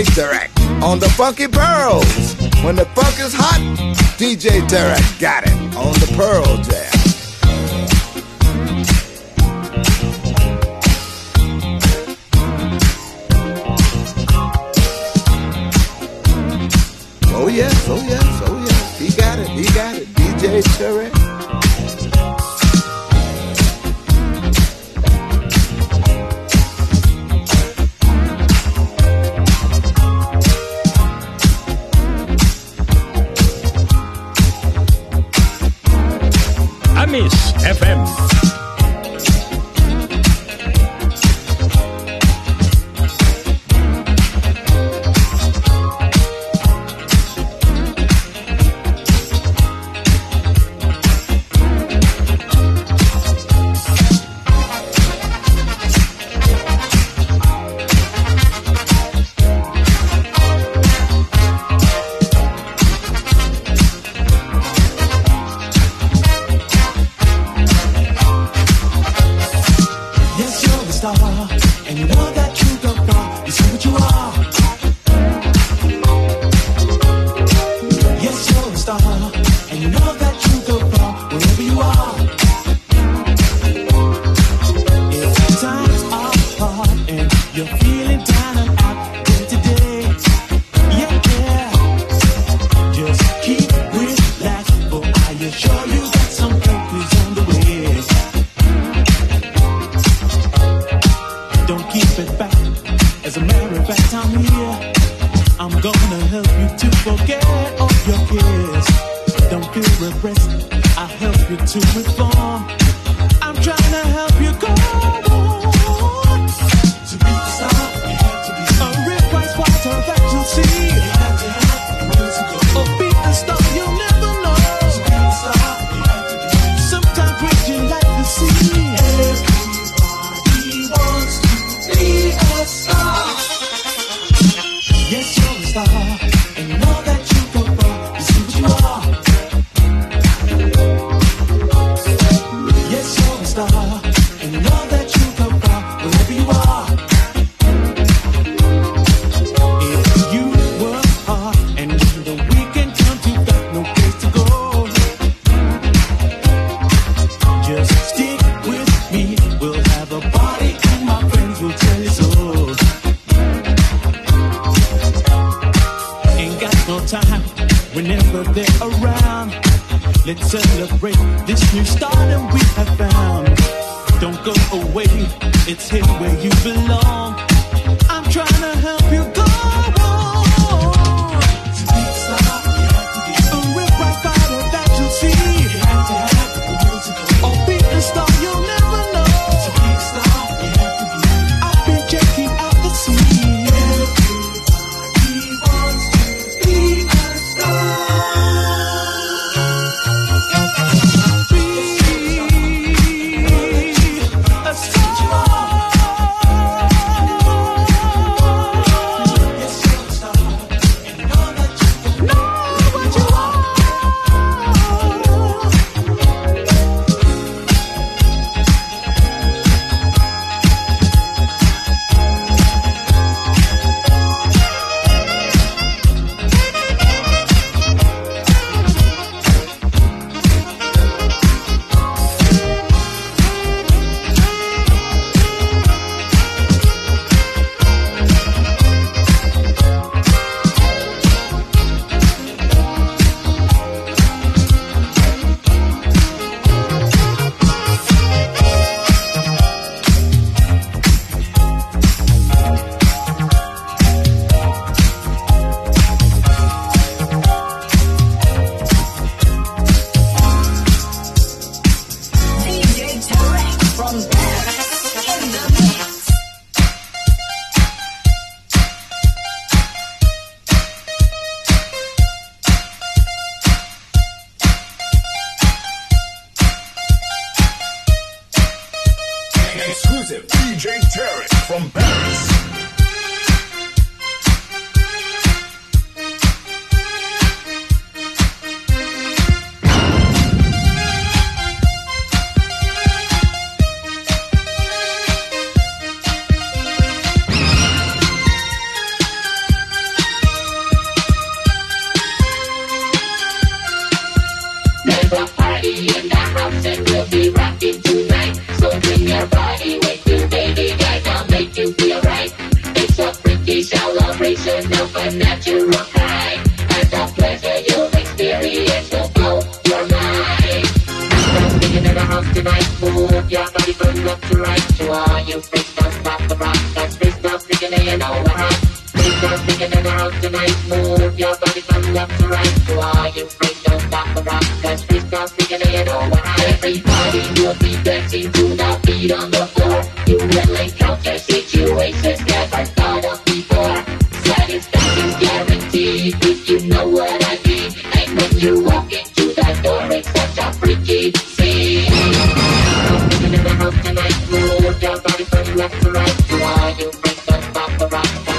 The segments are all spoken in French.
On the Funky Pearls. When the funk is hot, DJ Tarek got it on the Pearl Jam. Oh yes, oh yes, oh yes, he got it, he got it, DJ. Tarek Right rock, why you be so proper rock?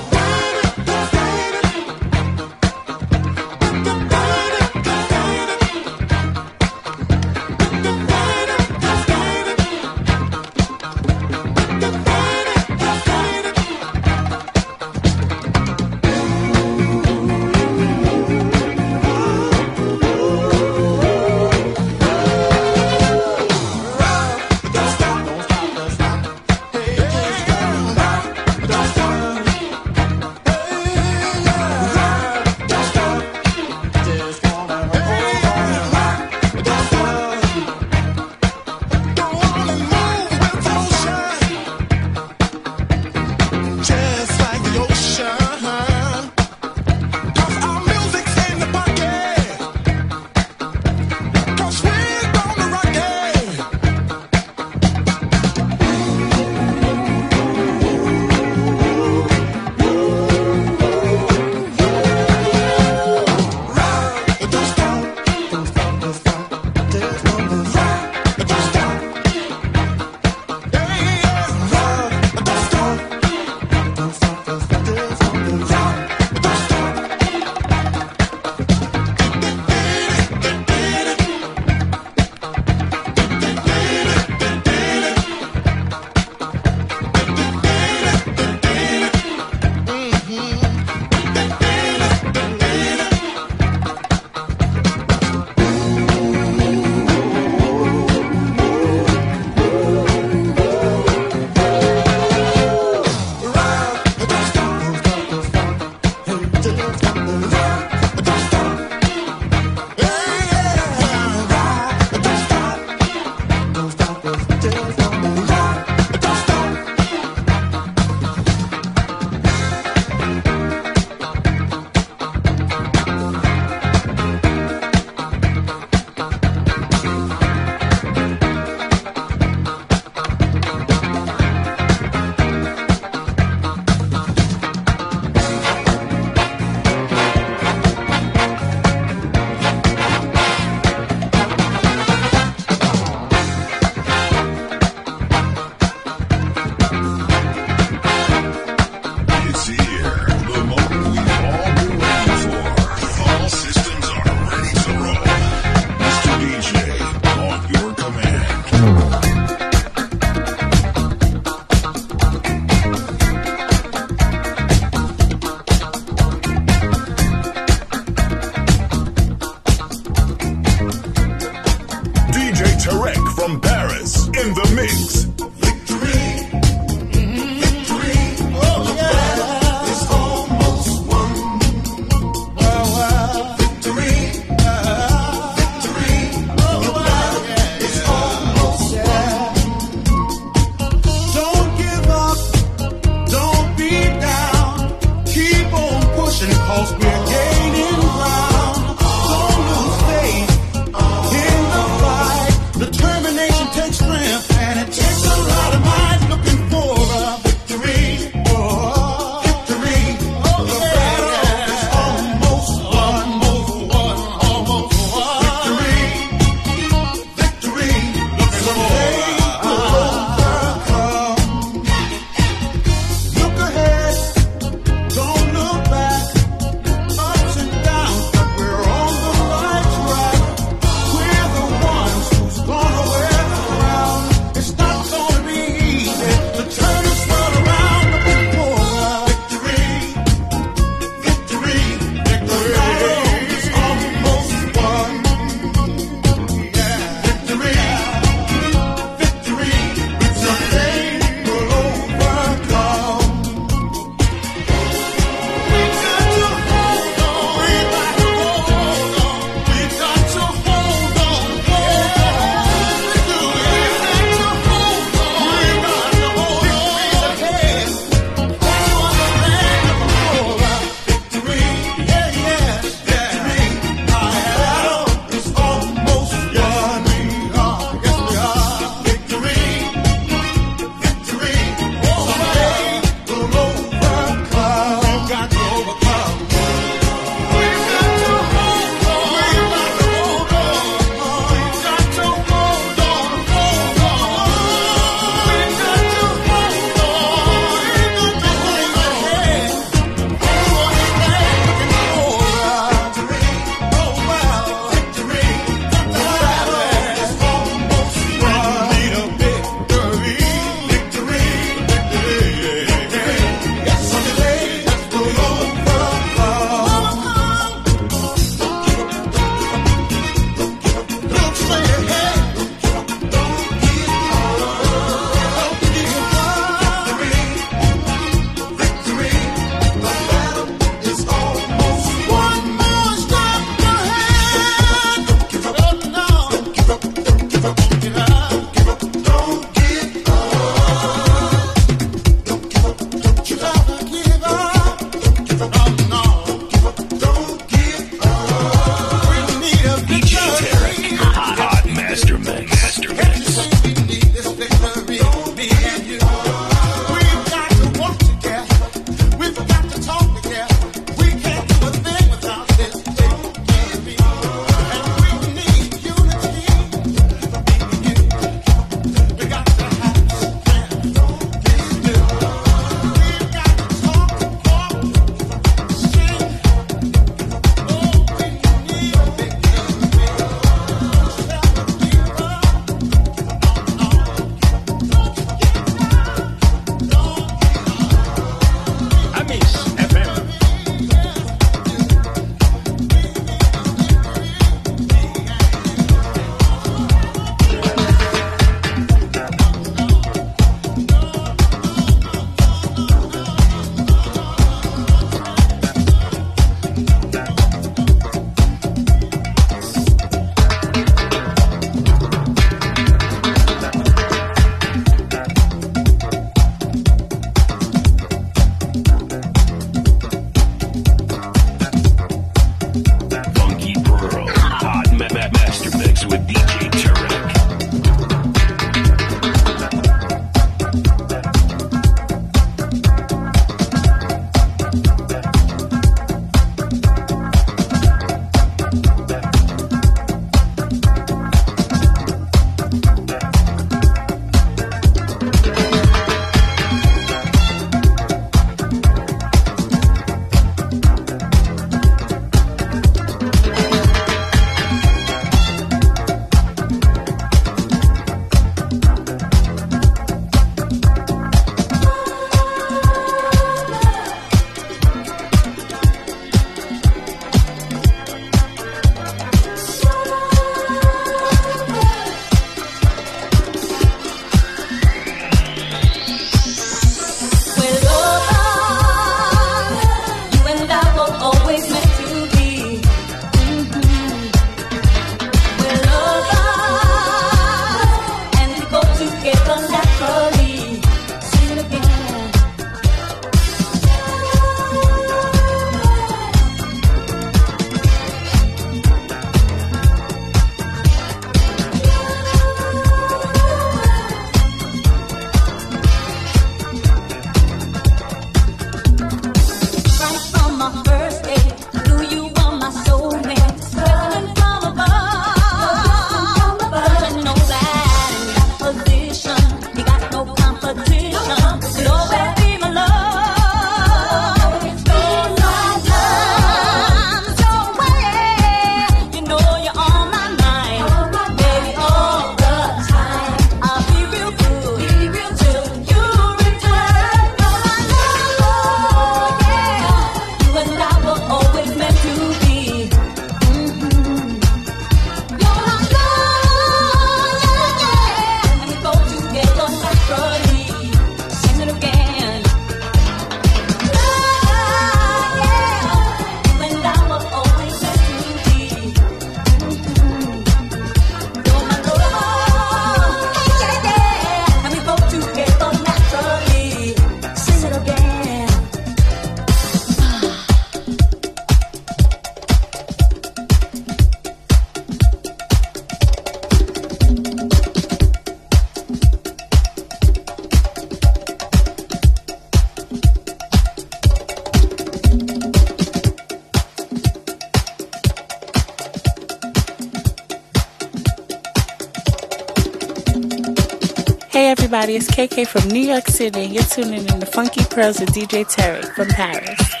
everybody. It's KK from New York City, and you're tuning in to Funky Pearls with DJ Terry from Paris.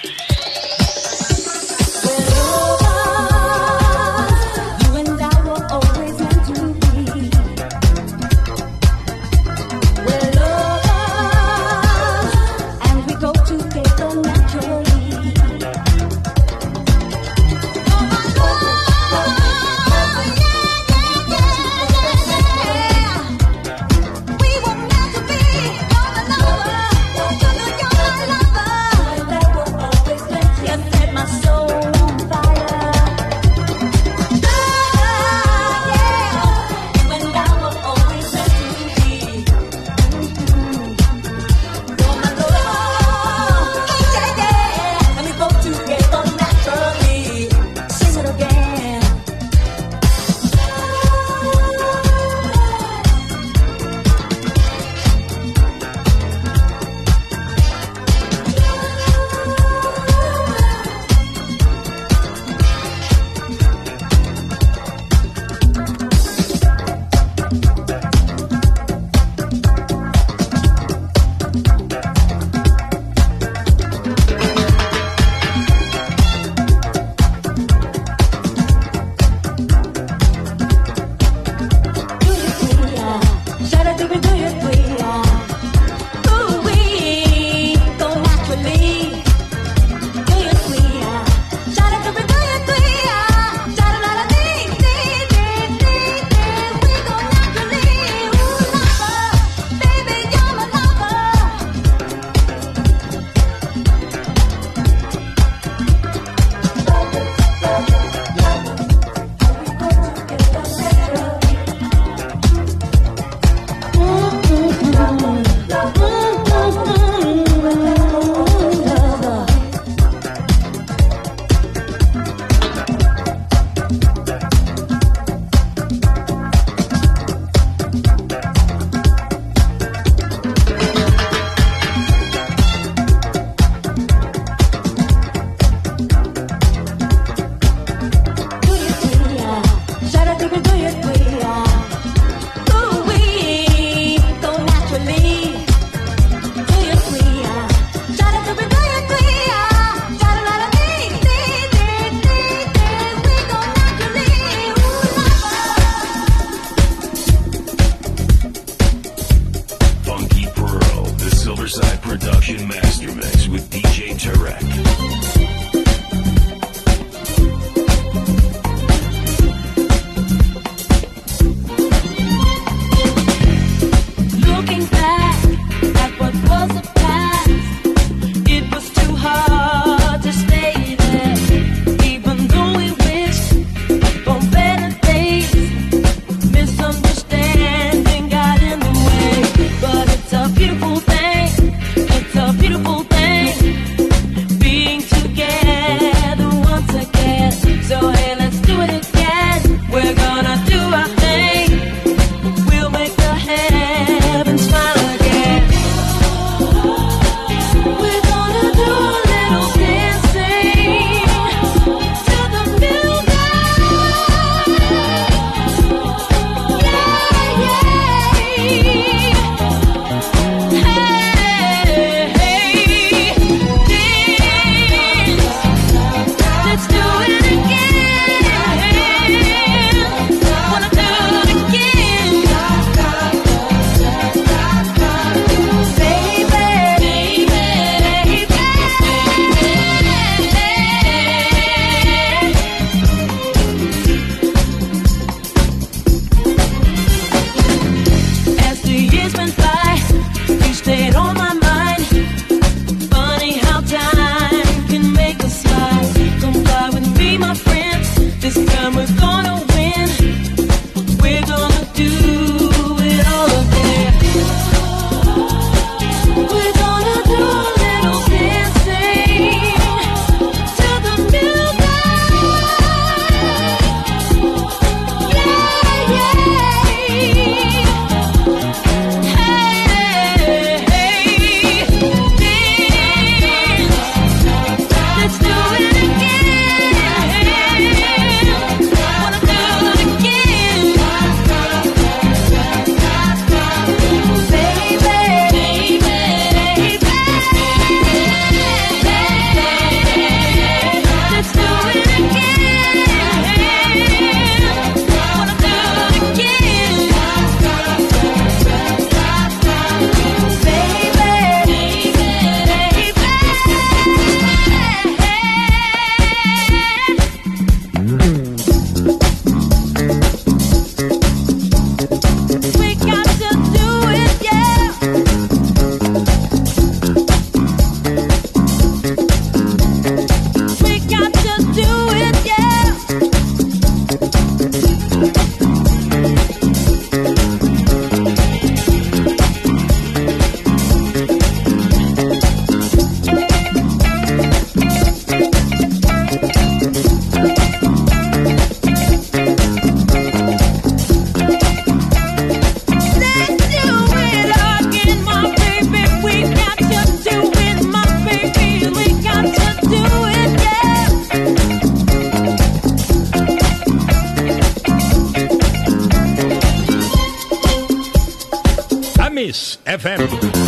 This FM.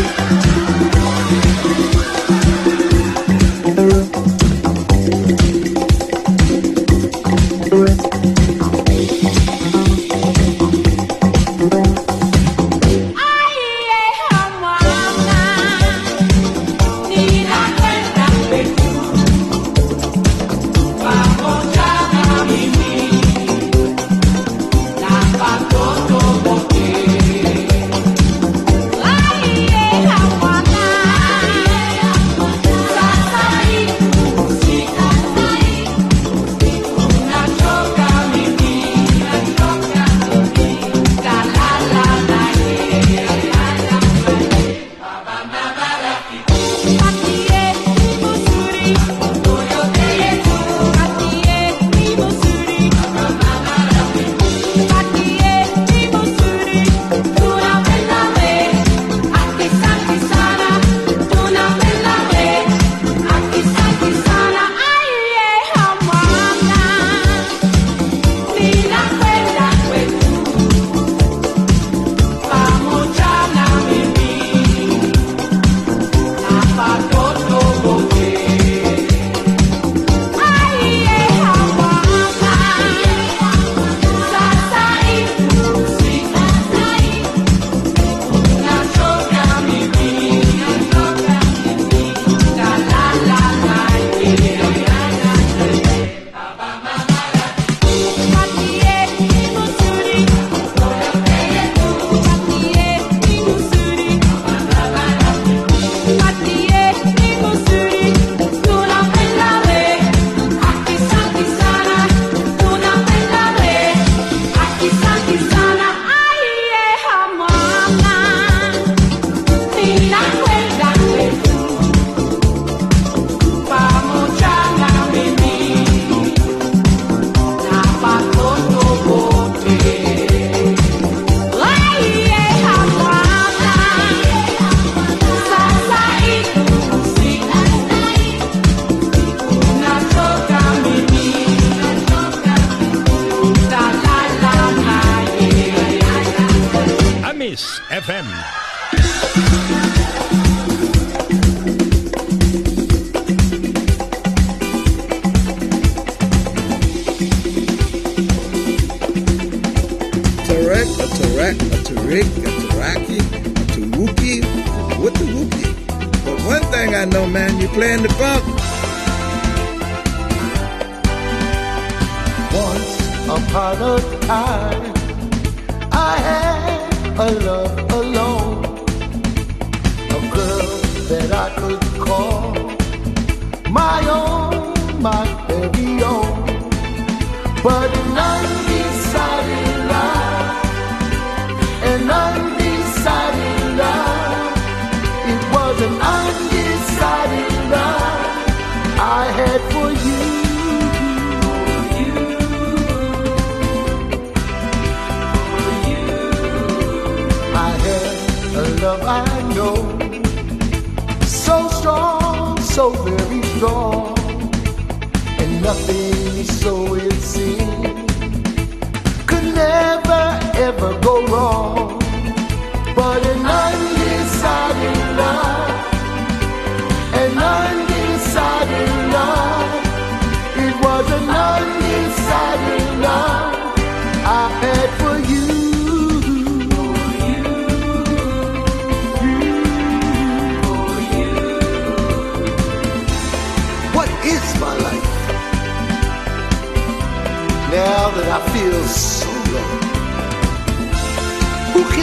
you.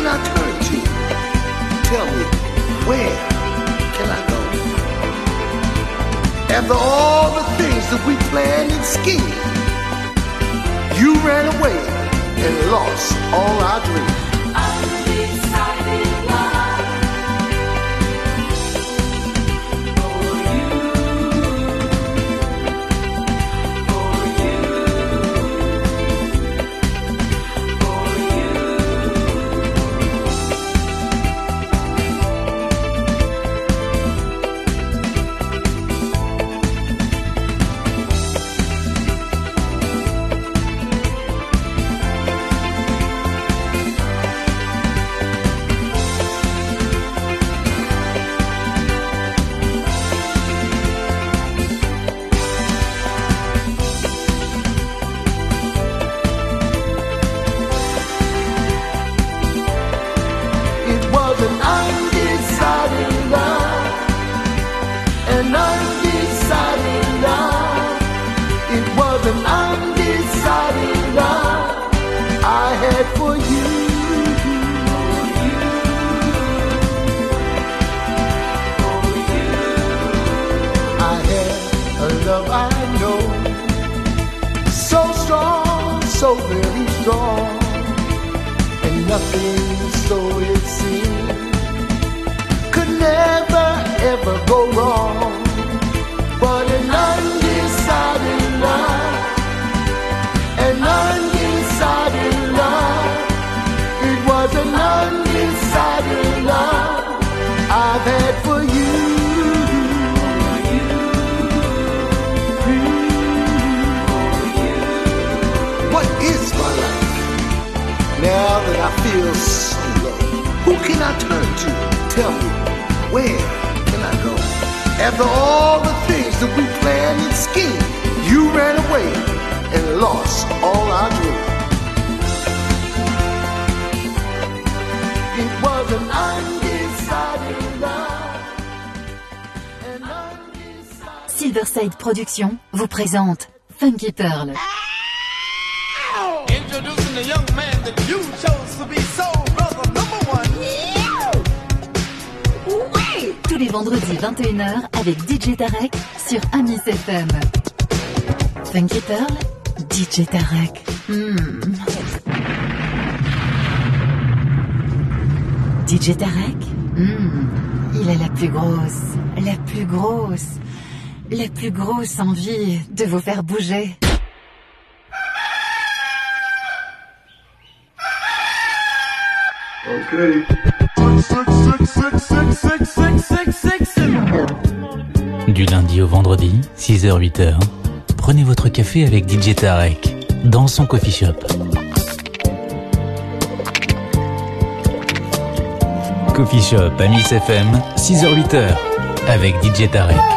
I turn to? Tell me, where can I go? After all the things that we planned and schemed, you ran away and lost all our dreams. So it seemed could never ever go wrong. But an undecided love, an undecided love, it was an undecided love I've had for you. Now that I feel I turn to? Tell me, where can I go? After all the things that we planned and schemed, you ran away and lost all our dreams. It was an undecided love. Silverside Productions vous présente Funky Pearl. Introducing Tous les vendredis 21h avec DJ Tarek sur Amis FM. Funky Pearl, DJ Tarek. Hmm. DJ Tarek, hmm, il a la plus grosse, la plus grosse, la plus grosse envie de vous faire bouger. Du lundi au vendredi, 6h-8h, prenez votre café avec DJ Tarek dans son coffee shop. Coffee Shop à FM, 6h-8h avec DJ Tarek.